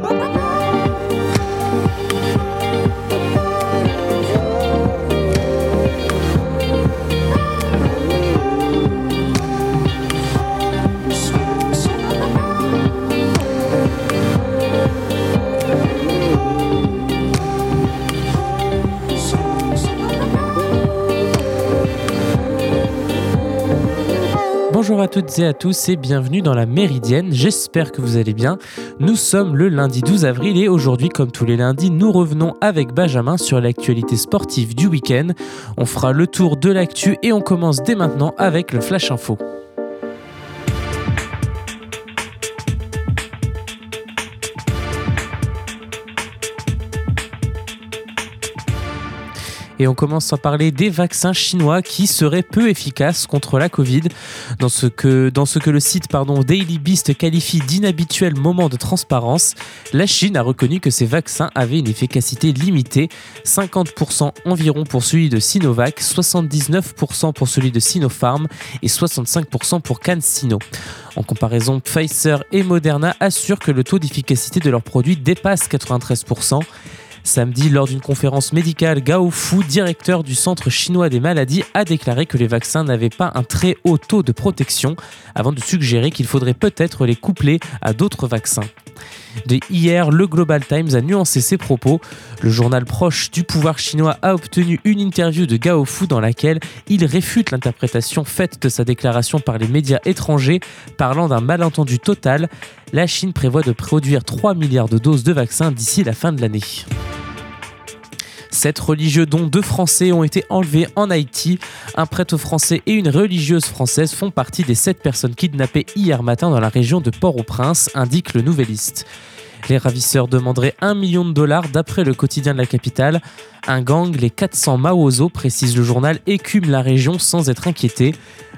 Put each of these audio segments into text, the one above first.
Bonjour à toutes et à tous et bienvenue dans la Méridienne, j'espère que vous allez bien. Nous sommes le lundi 12 avril et aujourd'hui comme tous les lundis nous revenons avec Benjamin sur l'actualité sportive du week-end. On fera le tour de l'actu et on commence dès maintenant avec le Flash Info. Et on commence à parler des vaccins chinois qui seraient peu efficaces contre la Covid. Dans ce que, dans ce que le site pardon, Daily Beast qualifie d'inhabituel moment de transparence, la Chine a reconnu que ces vaccins avaient une efficacité limitée, 50% environ pour celui de Sinovac, 79% pour celui de Sinopharm et 65% pour CanSino. En comparaison, Pfizer et Moderna assurent que le taux d'efficacité de leurs produits dépasse 93%. Samedi, lors d'une conférence médicale, Gao Fu, directeur du Centre chinois des maladies, a déclaré que les vaccins n'avaient pas un très haut taux de protection, avant de suggérer qu'il faudrait peut-être les coupler à d'autres vaccins. De hier, le Global Times a nuancé ses propos. Le journal proche du pouvoir chinois a obtenu une interview de Gao Fu dans laquelle il réfute l'interprétation faite de sa déclaration par les médias étrangers parlant d'un malentendu total. La Chine prévoit de produire 3 milliards de doses de vaccins d'ici la fin de l'année. Sept religieux, dont deux Français, ont été enlevés en Haïti. Un prêtre français et une religieuse française font partie des sept personnes kidnappées hier matin dans la région de Port-au-Prince, indique le Nouvelliste. Les ravisseurs demanderaient un million de dollars d'après le quotidien de la capitale. Un gang, les 400 Maozo, précise le journal, écume la région sans être inquiété.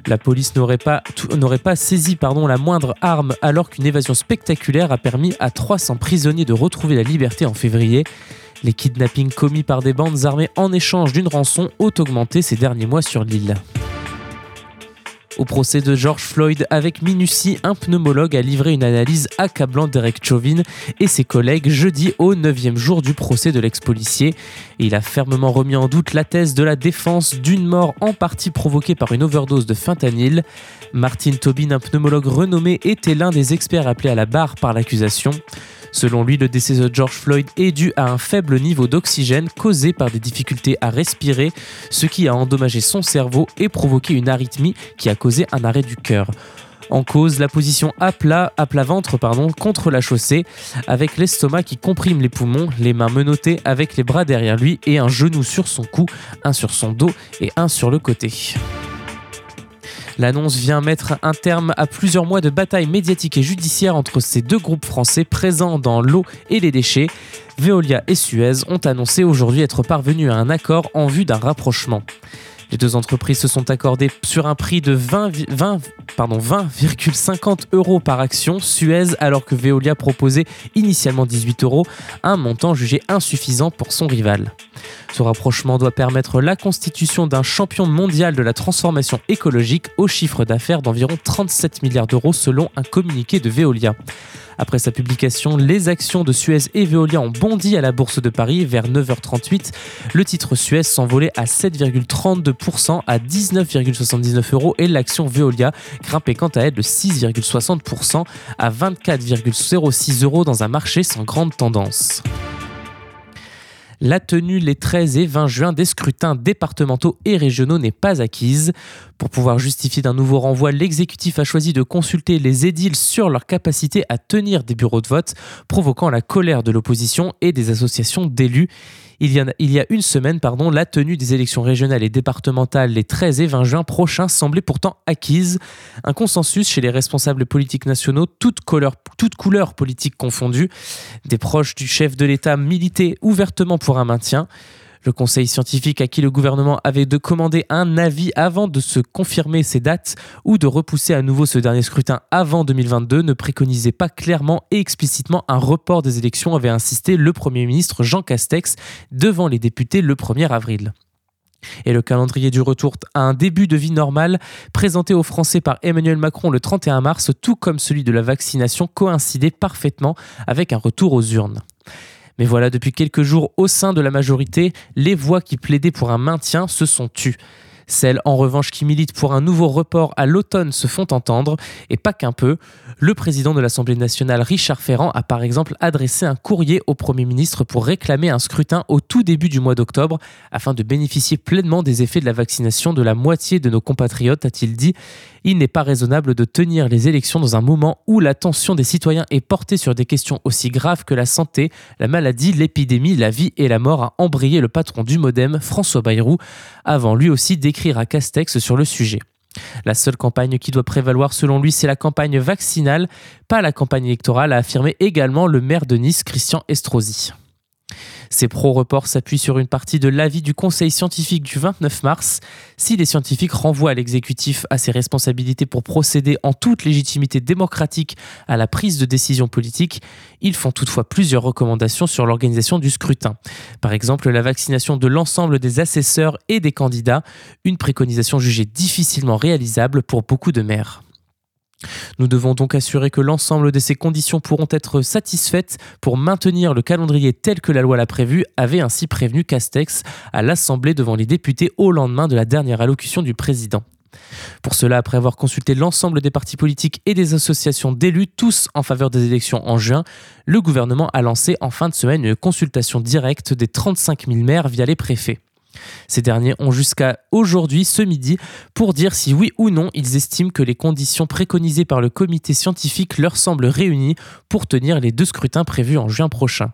La police n'aurait pas, saisi la moindre arme alors qu'une évasion spectaculaire a permis à 300 prisonniers de retrouver la liberté en février. Les kidnappings commis par des bandes armées en échange d'une rançon ont augmenté ces derniers mois sur l'île. Au procès de George Floyd, avec minutie, un pneumologue a livré une analyse accablante d'Eric Chauvin et ses collègues jeudi au 9e jour du procès de l'ex-policier. Il a fermement remis en doute la thèse de la défense d'une mort en partie provoquée par une overdose de fentanyl. Martin Tobin, un pneumologue renommé, était l'un des experts appelés à la barre par l'accusation. Selon lui, le décès de George Floyd est dû à un faible niveau d'oxygène causé par des difficultés à respirer, ce qui a endommagé son cerveau et provoqué une arythmie qui a causé un arrêt du cœur. En cause, la position à plat, à plat ventre pardon, contre la chaussée, avec l'estomac qui comprime les poumons, les mains menottées avec les bras derrière lui et un genou sur son cou, un sur son dos et un sur le côté. L'annonce vient mettre un terme à plusieurs mois de bataille médiatique et judiciaire entre ces deux groupes français présents dans l'eau et les déchets. Veolia et Suez ont annoncé aujourd'hui être parvenus à un accord en vue d'un rapprochement. Les deux entreprises se sont accordées sur un prix de 20,50 20, euros par action, Suez alors que Veolia proposait initialement 18 euros, un montant jugé insuffisant pour son rival. Ce rapprochement doit permettre la constitution d'un champion mondial de la transformation écologique au chiffre d'affaires d'environ 37 milliards d'euros selon un communiqué de Veolia. Après sa publication, les actions de Suez et Veolia ont bondi à la Bourse de Paris vers 9h38. Le titre Suez s'envolait à 7,32% à 19,79 euros et l'action Veolia grimpait quant à elle de 6,60% à 24,06 euros dans un marché sans grande tendance la tenue les 13 et 20 juin des scrutins départementaux et régionaux n'est pas acquise. Pour pouvoir justifier d'un nouveau renvoi, l'exécutif a choisi de consulter les édiles sur leur capacité à tenir des bureaux de vote, provoquant la colère de l'opposition et des associations d'élus. Il y, a, une semaine, pardon, la tenue des élections régionales et départementales les 13 et 20 juin prochains semblait pourtant acquise. Un consensus chez les responsables politiques nationaux, toutes couleurs, toutes couleurs politiques confondues. Des proches du chef de l'État militaient ouvertement pour un maintien. Le conseil scientifique à qui le gouvernement avait de commander un avis avant de se confirmer ces dates ou de repousser à nouveau ce dernier scrutin avant 2022 ne préconisait pas clairement et explicitement un report des élections, avait insisté le Premier ministre Jean Castex devant les députés le 1er avril. Et le calendrier du retour à un début de vie normale, présenté aux Français par Emmanuel Macron le 31 mars, tout comme celui de la vaccination, coïncidait parfaitement avec un retour aux urnes. Mais voilà, depuis quelques jours, au sein de la majorité, les voix qui plaidaient pour un maintien se sont tues. Celles en revanche qui militent pour un nouveau report à l'automne se font entendre, et pas qu'un peu. Le président de l'Assemblée nationale, Richard Ferrand, a par exemple adressé un courrier au Premier ministre pour réclamer un scrutin au tout début du mois d'octobre, afin de bénéficier pleinement des effets de la vaccination de la moitié de nos compatriotes, a-t-il dit. Il n'est pas raisonnable de tenir les élections dans un moment où l'attention des citoyens est portée sur des questions aussi graves que la santé, la maladie, l'épidémie, la vie et la mort, a embrayé le patron du Modem, François Bayrou, avant lui aussi d'écrire à Castex sur le sujet. La seule campagne qui doit prévaloir selon lui, c'est la campagne vaccinale, pas la campagne électorale, a affirmé également le maire de Nice, Christian Estrosi. Ces pro-reports s'appuient sur une partie de l'avis du Conseil scientifique du 29 mars. Si les scientifiques renvoient l'exécutif à ses responsabilités pour procéder en toute légitimité démocratique à la prise de décision politique, ils font toutefois plusieurs recommandations sur l'organisation du scrutin. Par exemple, la vaccination de l'ensemble des assesseurs et des candidats, une préconisation jugée difficilement réalisable pour beaucoup de maires. Nous devons donc assurer que l'ensemble de ces conditions pourront être satisfaites pour maintenir le calendrier tel que la loi l'a prévu, avait ainsi prévenu Castex à l'Assemblée devant les députés au lendemain de la dernière allocution du président. Pour cela, après avoir consulté l'ensemble des partis politiques et des associations d'élus, tous en faveur des élections en juin, le gouvernement a lancé en fin de semaine une consultation directe des 35 000 maires via les préfets. Ces derniers ont jusqu'à aujourd'hui, ce midi, pour dire si oui ou non ils estiment que les conditions préconisées par le comité scientifique leur semblent réunies pour tenir les deux scrutins prévus en juin prochain.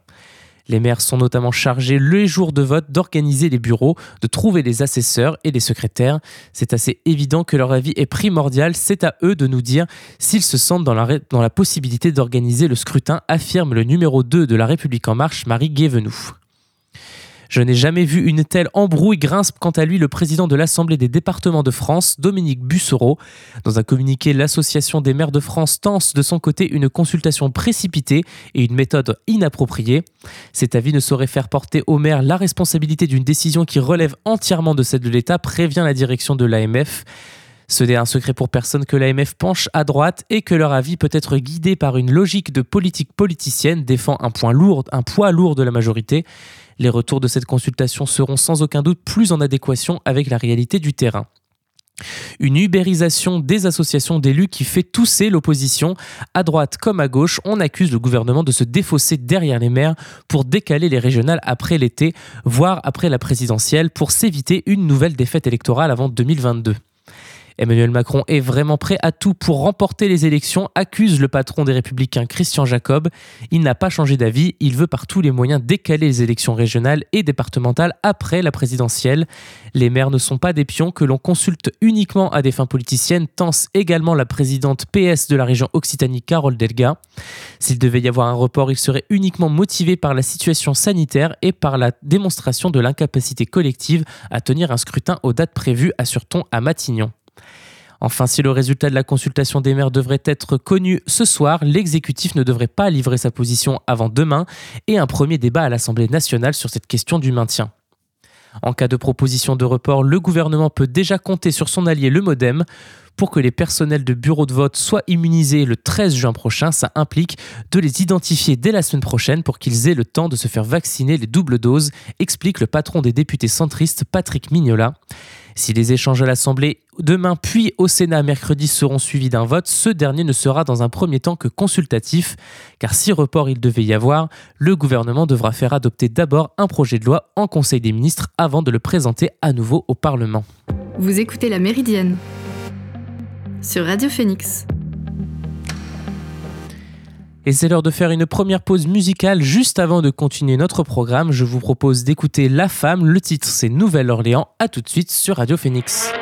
Les maires sont notamment chargés les jours de vote d'organiser les bureaux, de trouver les assesseurs et les secrétaires. C'est assez évident que leur avis est primordial. C'est à eux de nous dire s'ils se sentent dans la, dans la possibilité d'organiser le scrutin, affirme le numéro 2 de La République en marche, Marie Guévenoux. Je n'ai jamais vu une telle embrouille, grince quant à lui le président de l'Assemblée des départements de France, Dominique Bussereau. Dans un communiqué, l'Association des maires de France tense de son côté une consultation précipitée et une méthode inappropriée. Cet avis ne saurait faire porter aux maires la responsabilité d'une décision qui relève entièrement de celle de l'État, prévient la direction de l'AMF. Ce n'est un secret pour personne que l'AMF penche à droite et que leur avis peut être guidé par une logique de politique politicienne défend lourd, un poids lourd de la majorité. Les retours de cette consultation seront sans aucun doute plus en adéquation avec la réalité du terrain. Une ubérisation des associations d'élus qui fait tousser l'opposition. À droite comme à gauche, on accuse le gouvernement de se défausser derrière les maires pour décaler les régionales après l'été, voire après la présidentielle, pour s'éviter une nouvelle défaite électorale avant 2022. Emmanuel Macron est vraiment prêt à tout pour remporter les élections, accuse le patron des Républicains Christian Jacob. Il n'a pas changé d'avis, il veut par tous les moyens décaler les élections régionales et départementales après la présidentielle. Les maires ne sont pas des pions que l'on consulte uniquement à des fins politiciennes, tense également la présidente PS de la région Occitanie, Carole Delga. S'il devait y avoir un report, il serait uniquement motivé par la situation sanitaire et par la démonstration de l'incapacité collective à tenir un scrutin aux dates prévues, assure-t-on à Matignon. Enfin, si le résultat de la consultation des maires devrait être connu ce soir, l'exécutif ne devrait pas livrer sa position avant demain et un premier débat à l'Assemblée nationale sur cette question du maintien. En cas de proposition de report, le gouvernement peut déjà compter sur son allié le Modem. Pour que les personnels de bureaux de vote soient immunisés le 13 juin prochain, ça implique de les identifier dès la semaine prochaine pour qu'ils aient le temps de se faire vacciner les doubles doses, explique le patron des députés centristes Patrick Mignola. Si les échanges à l'Assemblée demain puis au Sénat mercredi seront suivis d'un vote, ce dernier ne sera dans un premier temps que consultatif, car si report il devait y avoir, le gouvernement devra faire adopter d'abord un projet de loi en Conseil des ministres avant de le présenter à nouveau au Parlement. Vous écoutez La Méridienne sur Radio Phoenix. Et c'est l'heure de faire une première pause musicale. Juste avant de continuer notre programme, je vous propose d'écouter La Femme. Le titre, c'est Nouvelle-Orléans. A tout de suite sur Radio Phoenix.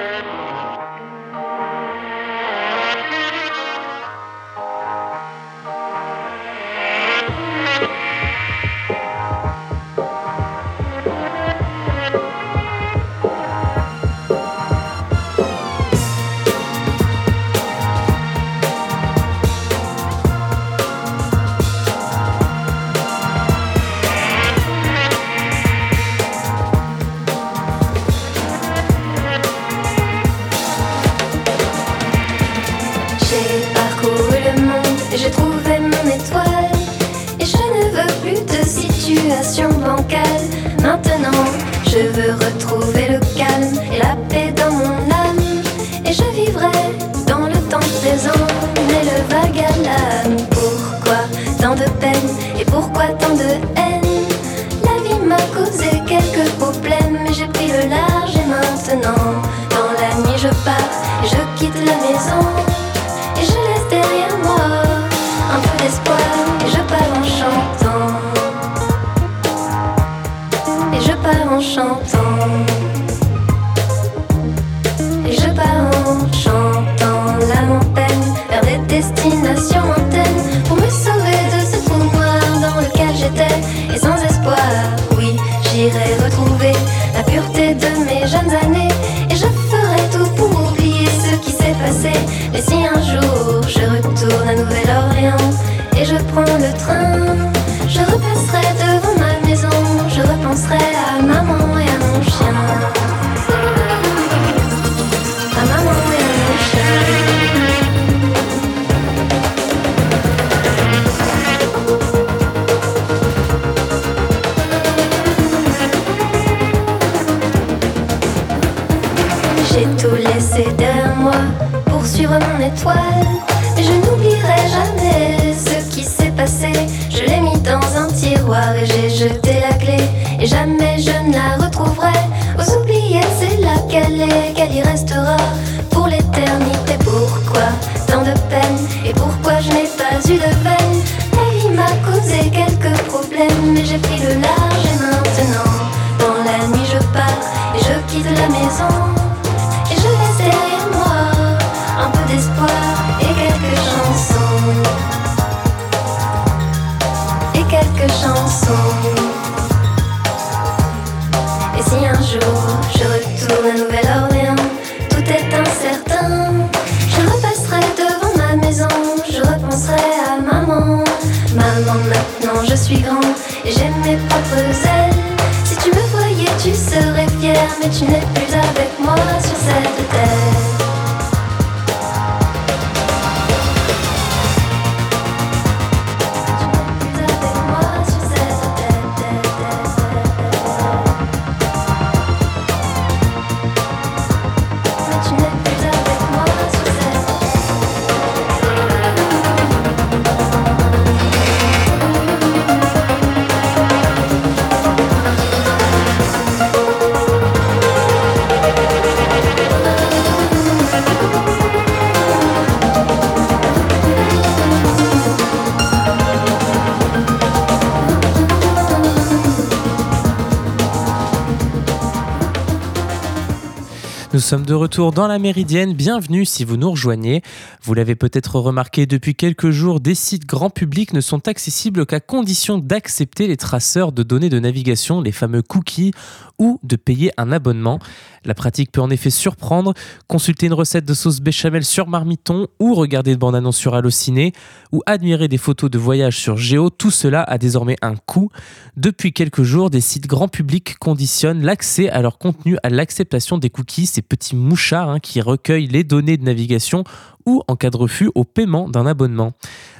Sommes de retour dans la Méridienne. Bienvenue si vous nous rejoignez. Vous l'avez peut-être remarqué depuis quelques jours, des sites grand public ne sont accessibles qu'à condition d'accepter les traceurs de données de navigation, les fameux cookies, ou de payer un abonnement. La pratique peut en effet surprendre. Consulter une recette de sauce béchamel sur Marmiton ou regarder une bande-annonce sur Allociné ou admirer des photos de voyage sur Géo, tout cela a désormais un coût. Depuis quelques jours, des sites grand public conditionnent l'accès à leur contenu à l'acceptation des cookies, petits mouchards hein, qui recueillent les données de navigation ou, en cas de refus, au paiement d'un abonnement.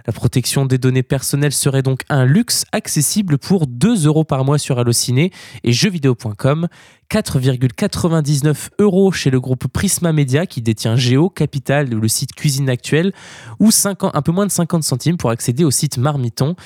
La protection des données personnelles serait donc un luxe accessible pour 2 euros par mois sur Allociné et jeuxvideo.com, 4,99 euros chez le groupe Prisma Media qui détient Géo, Capital ou le site Cuisine Actuelle, ou 50 un peu moins de 50 centimes pour accéder au site Marmiton.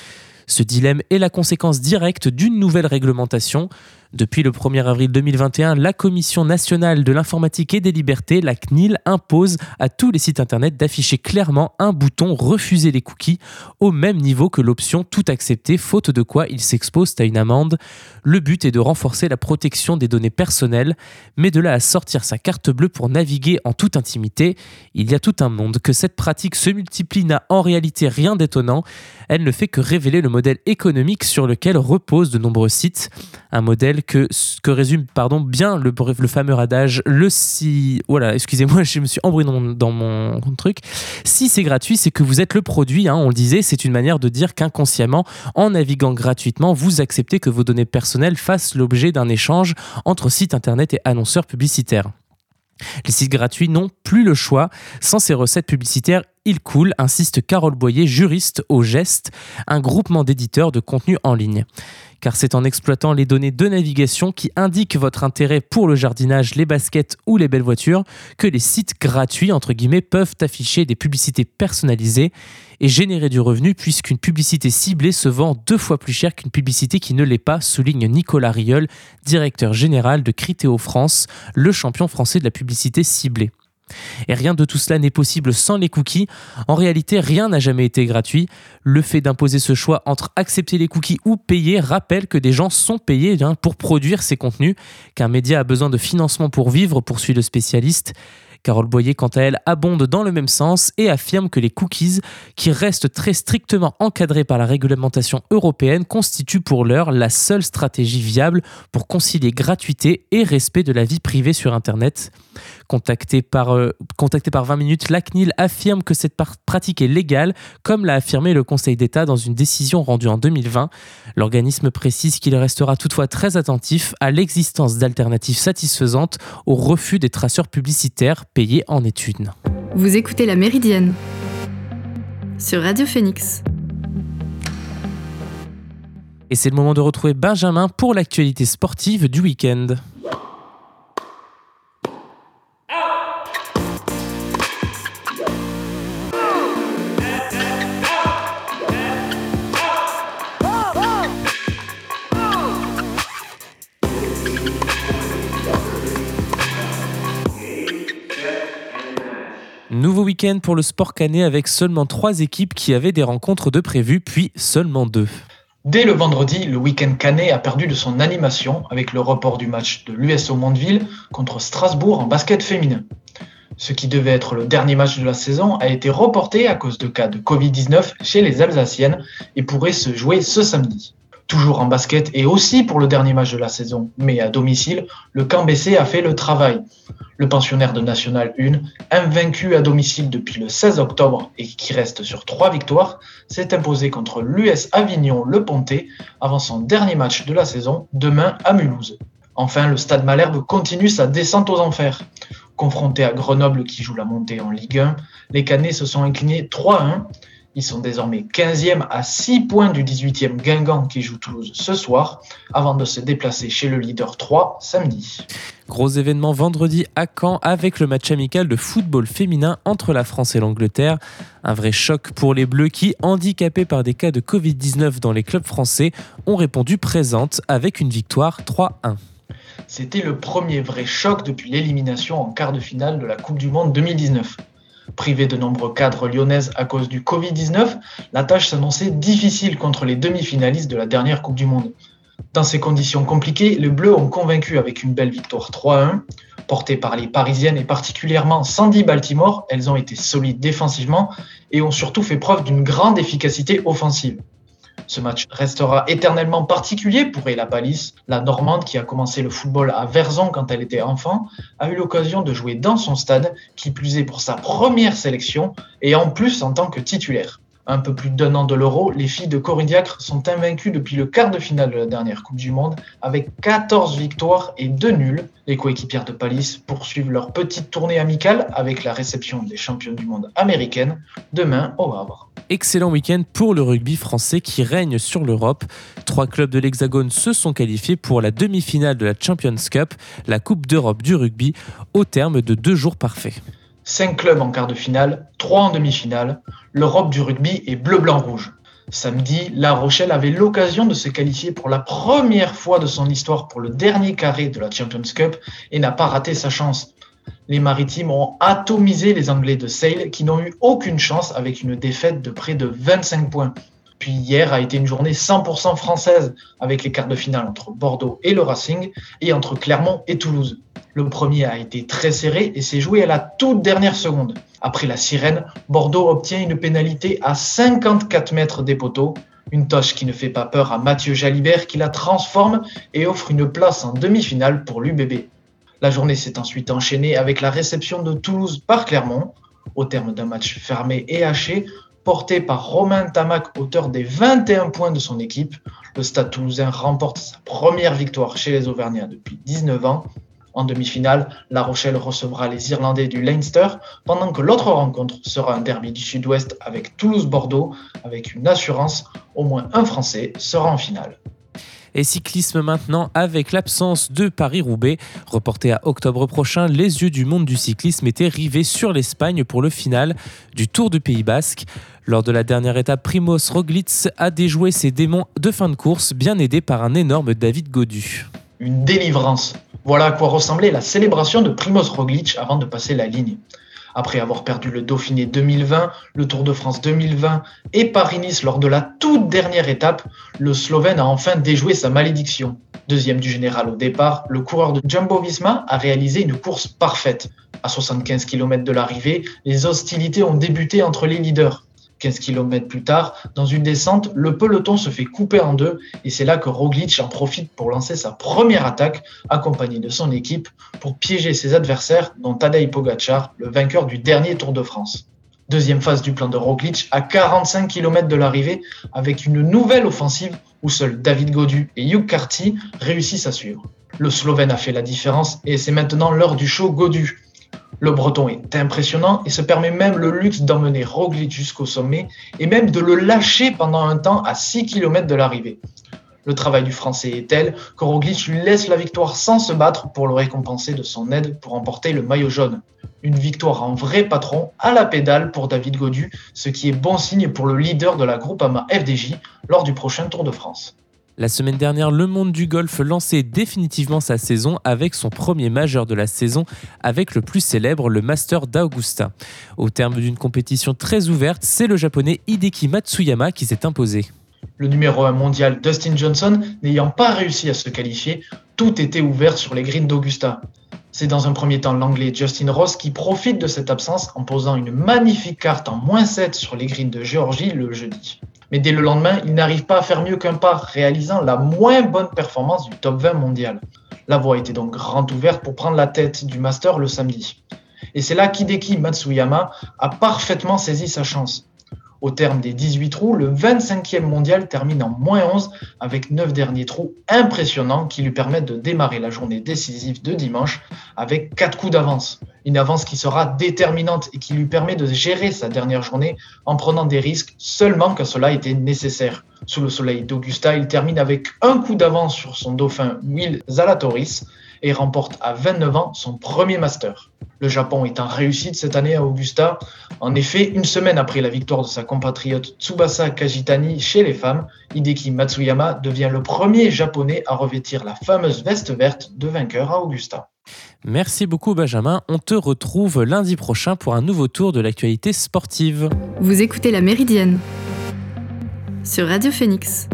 Ce dilemme est la conséquence directe d'une nouvelle réglementation. Depuis le 1er avril 2021, la Commission nationale de l'informatique et des libertés, la CNIL, impose à tous les sites internet d'afficher clairement un bouton Refuser les cookies au même niveau que l'option Tout accepter, faute de quoi ils s'exposent à une amende. Le but est de renforcer la protection des données personnelles, mais de là à sortir sa carte bleue pour naviguer en toute intimité, il y a tout un monde. Que cette pratique se multiplie n'a en réalité rien d'étonnant. Elle ne fait que révéler le modèle économique sur lequel reposent de nombreux sites. Un modèle que, résume pardon, bien le, fameux adage le si. Voilà, excusez-moi, je me suis embrouillé dans mon truc. Si c'est gratuit, c'est que vous êtes le produit. Hein, on le disait, c'est une manière de dire qu'inconsciemment, en naviguant gratuitement, vous acceptez que vos données personnelles fassent l'objet d'un échange entre site internet et annonceurs publicitaires. Les sites gratuits n'ont plus le choix. Sans ces recettes publicitaires, il coule, insiste Carole Boyer, juriste au Geste, un groupement d'éditeurs de contenu en ligne car c'est en exploitant les données de navigation qui indiquent votre intérêt pour le jardinage, les baskets ou les belles voitures que les sites gratuits, peuvent afficher des publicités personnalisées et générer du revenu puisqu'une publicité ciblée se vend deux fois plus cher qu'une publicité qui ne l'est pas, souligne Nicolas Riol, directeur général de Critéo France, le champion français de la publicité ciblée. Et rien de tout cela n'est possible sans les cookies. En réalité, rien n'a jamais été gratuit. Le fait d'imposer ce choix entre accepter les cookies ou payer rappelle que des gens sont payés hein, pour produire ces contenus, qu'un média a besoin de financement pour vivre, poursuit le spécialiste. Carole Boyer, quant à elle, abonde dans le même sens et affirme que les cookies, qui restent très strictement encadrés par la réglementation européenne, constituent pour l'heure la seule stratégie viable pour concilier gratuité et respect de la vie privée sur Internet. Contacté par, euh, contacté par 20 minutes, la CNIL affirme que cette pratique est légale, comme l'a affirmé le Conseil d'État dans une décision rendue en 2020. L'organisme précise qu'il restera toutefois très attentif à l'existence d'alternatives satisfaisantes au refus des traceurs publicitaires payés en études. Vous écoutez La Méridienne sur Radio Phoenix. Et c'est le moment de retrouver Benjamin pour l'actualité sportive du week-end. Pour le sport canet avec seulement trois équipes qui avaient des rencontres de prévues, puis seulement deux. Dès le vendredi, le week-end canet a perdu de son animation avec le report du match de l'USO Mondeville contre Strasbourg en basket féminin. Ce qui devait être le dernier match de la saison a été reporté à cause de cas de Covid-19 chez les Alsaciennes et pourrait se jouer ce samedi toujours en basket et aussi pour le dernier match de la saison. Mais à domicile, le camp BC a fait le travail. Le pensionnaire de National 1, invaincu à domicile depuis le 16 octobre et qui reste sur trois victoires, s'est imposé contre l'US Avignon Le Pontet avant son dernier match de la saison, demain à Mulhouse. Enfin, le Stade Malherbe continue sa descente aux enfers. Confronté à Grenoble qui joue la montée en Ligue 1, les Canets se sont inclinés 3-1 ils sont désormais 15e à 6 points du 18e Guingamp qui joue Toulouse ce soir, avant de se déplacer chez le leader 3 samedi. Gros événement vendredi à Caen avec le match amical de football féminin entre la France et l'Angleterre. Un vrai choc pour les Bleus qui, handicapés par des cas de Covid-19 dans les clubs français, ont répondu présente avec une victoire 3-1. C'était le premier vrai choc depuis l'élimination en quart de finale de la Coupe du Monde 2019. Privé de nombreux cadres lyonnaises à cause du Covid-19, la tâche s'annonçait difficile contre les demi-finalistes de la dernière Coupe du Monde. Dans ces conditions compliquées, les Bleus ont convaincu avec une belle victoire 3-1. Portées par les Parisiennes et particulièrement Sandy Baltimore, elles ont été solides défensivement et ont surtout fait preuve d'une grande efficacité offensive. Ce match restera éternellement particulier pour Ella Palis, la Normande qui a commencé le football à Verzon quand elle était enfant, a eu l'occasion de jouer dans son stade, qui plus est pour sa première sélection et en plus en tant que titulaire un peu plus d'un an de l'Euro, les filles de Corinne Diacre sont invaincues depuis le quart de finale de la dernière Coupe du Monde avec 14 victoires et 2 nuls. Les coéquipières de Palis poursuivent leur petite tournée amicale avec la réception des champions du monde américaines demain au Havre. Excellent week-end pour le rugby français qui règne sur l'Europe. Trois clubs de l'Hexagone se sont qualifiés pour la demi-finale de la Champions Cup, la Coupe d'Europe du rugby, au terme de deux jours parfaits. 5 clubs en quart de finale, 3 en demi-finale. L'Europe du rugby est bleu-blanc-rouge. Samedi, La Rochelle avait l'occasion de se qualifier pour la première fois de son histoire pour le dernier carré de la Champions Cup et n'a pas raté sa chance. Les Maritimes ont atomisé les Anglais de Sale qui n'ont eu aucune chance avec une défaite de près de 25 points. Puis hier a été une journée 100% française avec les quarts de finale entre Bordeaux et le Racing et entre Clermont et Toulouse. Le premier a été très serré et s'est joué à la toute dernière seconde. Après la sirène, Bordeaux obtient une pénalité à 54 mètres des poteaux, une tâche qui ne fait pas peur à Mathieu Jalibert qui la transforme et offre une place en demi-finale pour l'UBB. La journée s'est ensuite enchaînée avec la réception de Toulouse par Clermont, au terme d'un match fermé et haché, porté par Romain Tamac, auteur des 21 points de son équipe. Le Stade toulousain remporte sa première victoire chez les Auvergnats depuis 19 ans En demi-finale, La Rochelle recevra les Irlandais du Leinster, pendant que l'autre rencontre sera un derby du Sud-Ouest avec Toulouse-Bordeaux, avec une assurance, au moins un Français sera en finale. Et cyclisme maintenant avec l'absence de Paris-Roubaix. Reporté à octobre prochain, les yeux du monde du cyclisme étaient rivés sur l'Espagne pour le final du Tour du Pays Basque. Lors de la dernière étape, Primoz Roglic a déjoué ses démons de fin de course, bien aidé par un énorme David Godu. Une délivrance. Voilà à quoi ressemblait la célébration de Primoz Roglic avant de passer la ligne. Après avoir perdu le Dauphiné 2020, le Tour de France 2020 et Paris-Nice lors de la toute dernière étape, le Slovène a enfin déjoué sa malédiction. Deuxième du général au départ, le coureur de Jumbo Visma a réalisé une course parfaite. À 75 km de l'arrivée, les hostilités ont débuté entre les leaders. 15 km plus tard, dans une descente, le peloton se fait couper en deux et c'est là que Roglic en profite pour lancer sa première attaque, accompagné de son équipe, pour piéger ses adversaires, dont Tadej Pogacar, le vainqueur du dernier Tour de France. Deuxième phase du plan de Roglic à 45 km de l'arrivée, avec une nouvelle offensive où seuls David Godu et Hugh Carty réussissent à suivre. Le Slovène a fait la différence et c'est maintenant l'heure du show Godu. Le breton est impressionnant et se permet même le luxe d'emmener Roglic jusqu'au sommet et même de le lâcher pendant un temps à 6 km de l'arrivée. Le travail du français est tel que Roglic lui laisse la victoire sans se battre pour le récompenser de son aide pour emporter le maillot jaune. Une victoire en vrai patron à la pédale pour David Godu, ce qui est bon signe pour le leader de la Groupama FDJ lors du prochain Tour de France. La semaine dernière, le monde du golf lançait définitivement sa saison avec son premier majeur de la saison avec le plus célèbre, le Master d'Augusta. Au terme d'une compétition très ouverte, c'est le japonais Hideki Matsuyama qui s'est imposé. Le numéro 1 mondial Dustin Johnson n'ayant pas réussi à se qualifier, tout était ouvert sur les greens d'Augusta. C'est dans un premier temps l'anglais Justin Ross qui profite de cette absence en posant une magnifique carte en moins 7 sur les greens de Géorgie le jeudi. Mais dès le lendemain, il n'arrive pas à faire mieux qu'un par, réalisant la moins bonne performance du top 20 mondial. La voie était donc grande ouverte pour prendre la tête du Master le samedi. Et c'est là qu'Hideki Matsuyama a parfaitement saisi sa chance. Au terme des 18 trous, le 25e mondial termine en moins 11 avec 9 derniers trous impressionnants qui lui permettent de démarrer la journée décisive de dimanche avec 4 coups d'avance. Une avance qui sera déterminante et qui lui permet de gérer sa dernière journée en prenant des risques seulement quand cela était nécessaire. Sous le soleil d'Augusta, il termine avec un coup d'avance sur son dauphin Will Zalatoris et remporte à 29 ans son premier master. Le Japon est en réussite cette année à Augusta. En effet, une semaine après la victoire de sa compatriote Tsubasa Kajitani chez les femmes, Hideki Matsuyama devient le premier japonais à revêtir la fameuse veste verte de vainqueur à Augusta. Merci beaucoup Benjamin, on te retrouve lundi prochain pour un nouveau tour de l'actualité sportive. Vous écoutez La Méridienne sur Radio Phoenix.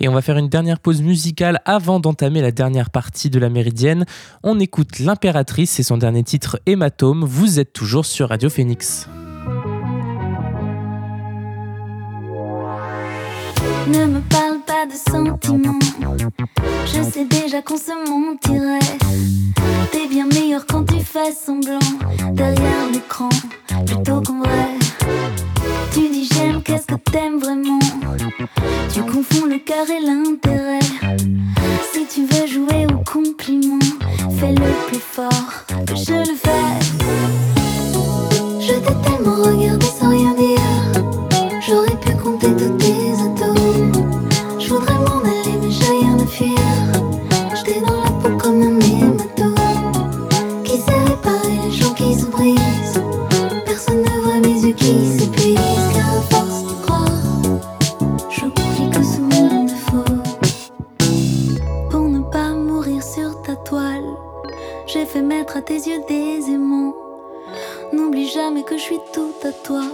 Et on va faire une dernière pause musicale avant d'entamer la dernière partie de la Méridienne. On écoute L'Impératrice et son dernier titre Hématome. Vous êtes toujours sur Radio Phoenix. Ne me parle pas de sentiments. Je sais déjà qu'on se mentirait. T'es bien meilleur quand tu fais semblant derrière l'écran plutôt qu'en vrai. Tu dis j'aime, qu'est-ce que t'aimes vraiment? Tu confonds le cœur et l'intérêt. Si tu veux jouer au compliment, fais-le plus fort que je le fais. Je t'ai tellement regardé sans rien dire. J'aurais pu compter tous toi,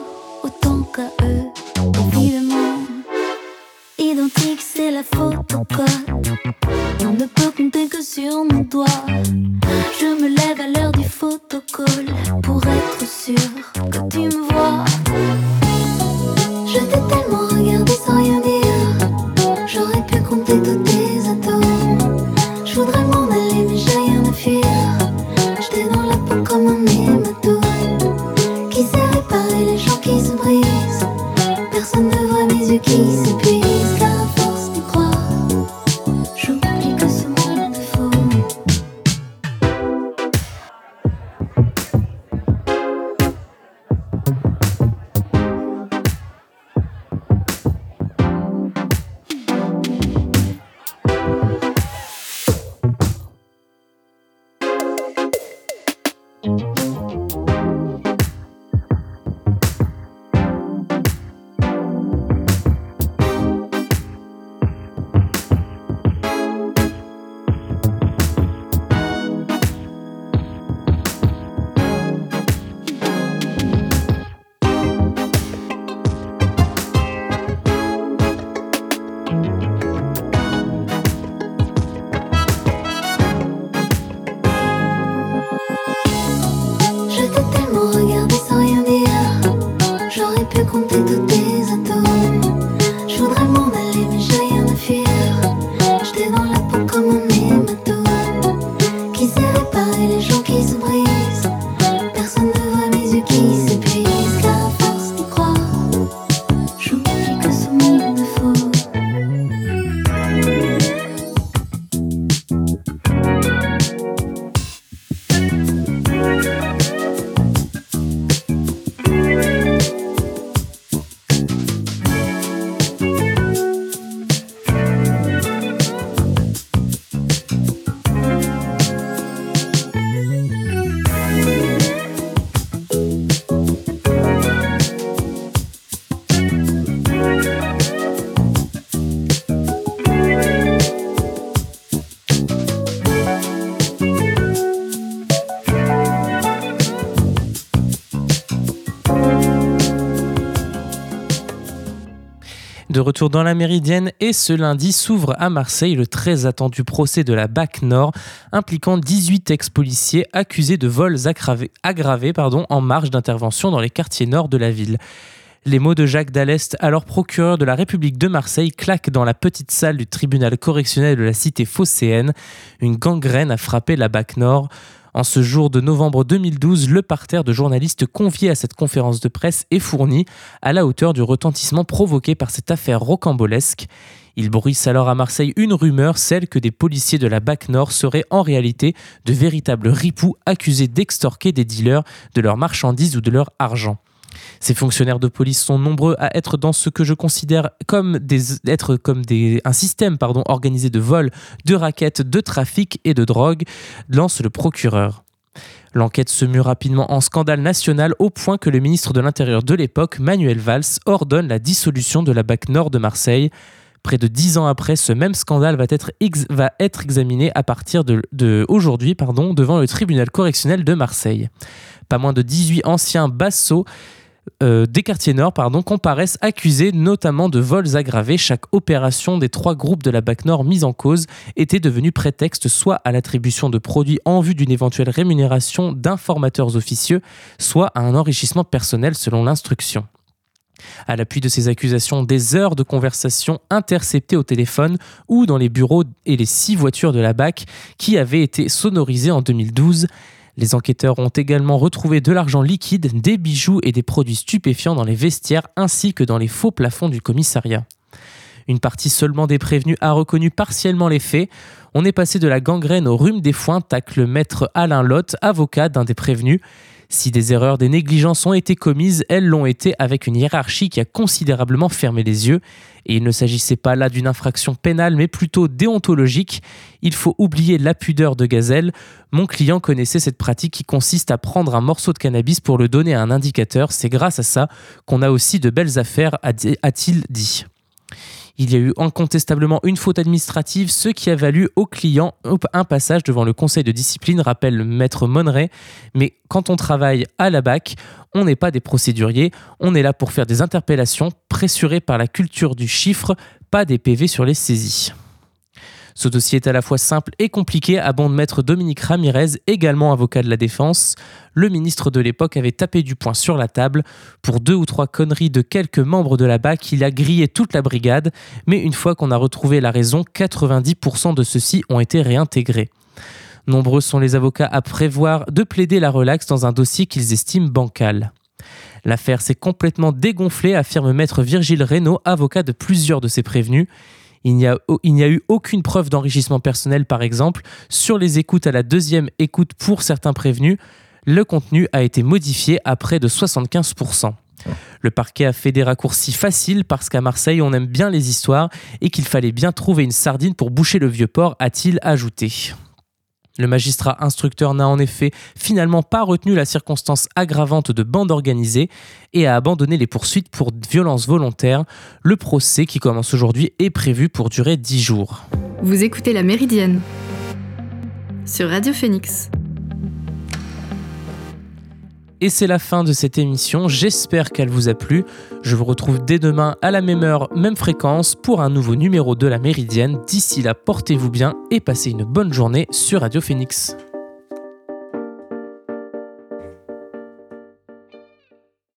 retour dans la Méridienne et ce lundi s'ouvre à Marseille le très attendu procès de la BAC Nord impliquant 18 ex-policiers accusés de vols aggravés, en marge d'intervention dans les quartiers nord de la ville. Les mots de Jacques Dallest, alors procureur de la République de Marseille, claquent dans la petite salle du tribunal correctionnel de la cité phocéenne. Une gangrène a frappé la BAC Nord. En ce jour de novembre 2012, le parterre de journalistes conviés à cette conférence de presse est fourni à la hauteur du retentissement provoqué par cette affaire rocambolesque. Il bruisse alors à Marseille une rumeur, celle que des policiers de la BAC Nord seraient en réalité de véritables ripoux accusés d'extorquer des dealers de leurs marchandises ou de leur argent. Ces fonctionnaires de police sont nombreux à être dans ce que je considère comme, des, être comme des, un système pardon, organisé de vol, de raquettes, de trafic et de drogue, lance le procureur. L'enquête se mue rapidement en scandale national au point que le ministre de l'Intérieur de l'époque, Manuel Valls, ordonne la dissolution de la BAC Nord de Marseille. Près de dix ans après, ce même scandale va être, va être examiné à partir de, aujourd'hui devant le tribunal correctionnel de Marseille. Pas moins de 18 anciens bassos euh, des quartiers nord pardon, comparaissent accusés notamment de vols aggravés. Chaque opération des trois groupes de la BAC Nord mise en cause était devenue prétexte soit à l'attribution de produits en vue d'une éventuelle rémunération d'informateurs officieux, soit à un enrichissement personnel selon l'instruction. À l'appui de ces accusations, des heures de conversation interceptées au téléphone ou dans les bureaux et les six voitures de la BAC qui avaient été sonorisées en 2012 les enquêteurs ont également retrouvé de l'argent liquide, des bijoux et des produits stupéfiants dans les vestiaires ainsi que dans les faux plafonds du commissariat. Une partie seulement des prévenus a reconnu partiellement les faits. On est passé de la gangrène au rhume des foins, tacle le maître Alain Lotte, avocat d'un des prévenus. Si des erreurs, des négligences ont été commises, elles l'ont été avec une hiérarchie qui a considérablement fermé les yeux. Et il ne s'agissait pas là d'une infraction pénale, mais plutôt déontologique. Il faut oublier la pudeur de gazelle. Mon client connaissait cette pratique qui consiste à prendre un morceau de cannabis pour le donner à un indicateur. C'est grâce à ça qu'on a aussi de belles affaires, a-t-il dit. Il y a eu incontestablement une faute administrative, ce qui a valu au client un passage devant le conseil de discipline, rappelle le maître Monneray. Mais quand on travaille à la BAC, on n'est pas des procéduriers, on est là pour faire des interpellations pressurées par la culture du chiffre, pas des PV sur les saisies. Ce dossier est à la fois simple et compliqué, abonde maître Dominique Ramirez, également avocat de la défense. Le ministre de l'époque avait tapé du poing sur la table. Pour deux ou trois conneries de quelques membres de la BAC, il a grillé toute la brigade, mais une fois qu'on a retrouvé la raison, 90% de ceux-ci ont été réintégrés. Nombreux sont les avocats à prévoir de plaider la relaxe dans un dossier qu'ils estiment bancal. L'affaire s'est complètement dégonflée, affirme maître Virgile Reynaud, avocat de plusieurs de ses prévenus. Il n'y a, eu aucune preuve d'enrichissement personnel, par exemple. Sur les écoutes à la deuxième écoute pour certains prévenus, le contenu a été modifié à près de 75%. Le parquet a fait des raccourcis faciles parce qu'à Marseille, on aime bien les histoires et qu'il fallait bien trouver une sardine pour boucher le vieux port, a-t-il ajouté. Le magistrat instructeur n'a en effet finalement pas retenu la circonstance aggravante de bande organisée et a abandonné les poursuites pour violence volontaire. Le procès qui commence aujourd'hui est prévu pour durer 10 jours. Vous écoutez La Méridienne sur Radio Phoenix. Et c'est la fin de cette émission, j'espère qu'elle vous a plu. Je vous retrouve dès demain à la même heure, même fréquence pour un nouveau numéro de la Méridienne. D'ici là, portez-vous bien et passez une bonne journée sur Radio Phoenix.